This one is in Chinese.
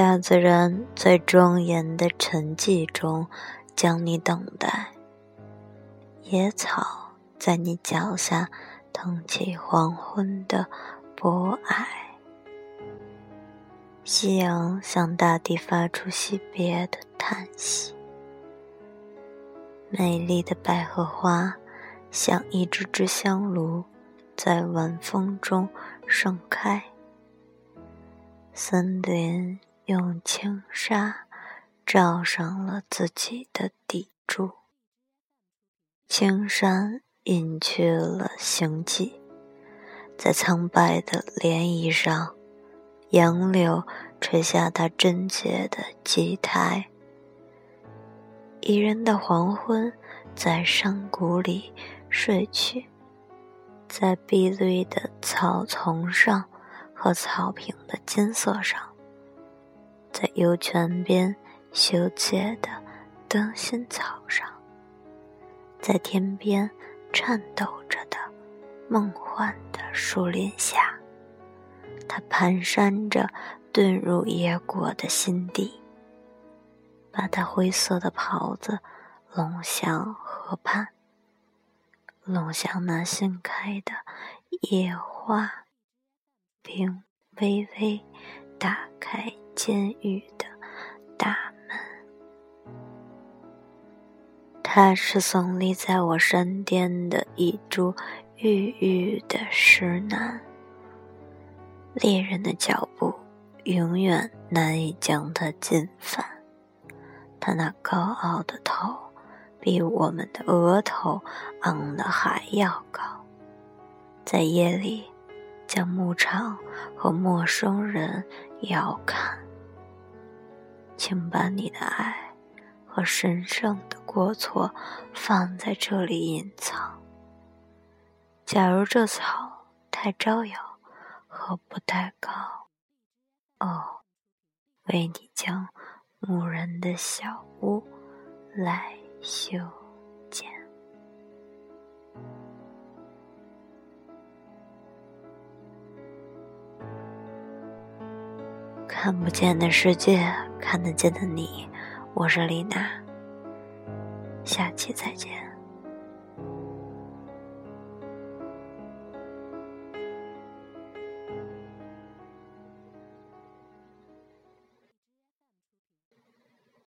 大自然在庄严的沉寂中将你等待。野草在你脚下腾起黄昏的博爱。夕阳向大地发出惜别的叹息。美丽的百合花像一支支香炉，在晚风中盛开。森林用轻纱罩上了自己的底柱，青山隐去了行迹，在苍白的涟漪上，杨柳垂下它贞洁的基台。宜人的黄昏，在山谷里睡去，在碧绿的草丛上。和草坪的金色上，在幽泉边羞怯的灯芯草上，在天边颤抖着的梦幻的树林下，它蹒跚着遁入野果的心底，把它灰色的袍子拢向河畔，拢向那新开的野花。并微微打开监狱的大门。它是耸立在我山巅的一株郁郁的石楠。猎人的脚步永远难以将它进犯。他那高傲的头，比我们的额头昂得还要高。在夜里。将牧场和陌生人遥看，请把你的爱和神圣的过错放在这里隐藏。假如这草太招摇和不太高，哦，为你将牧人的小屋来修建。看不见的世界，看得见的你，我是丽娜。下期再见。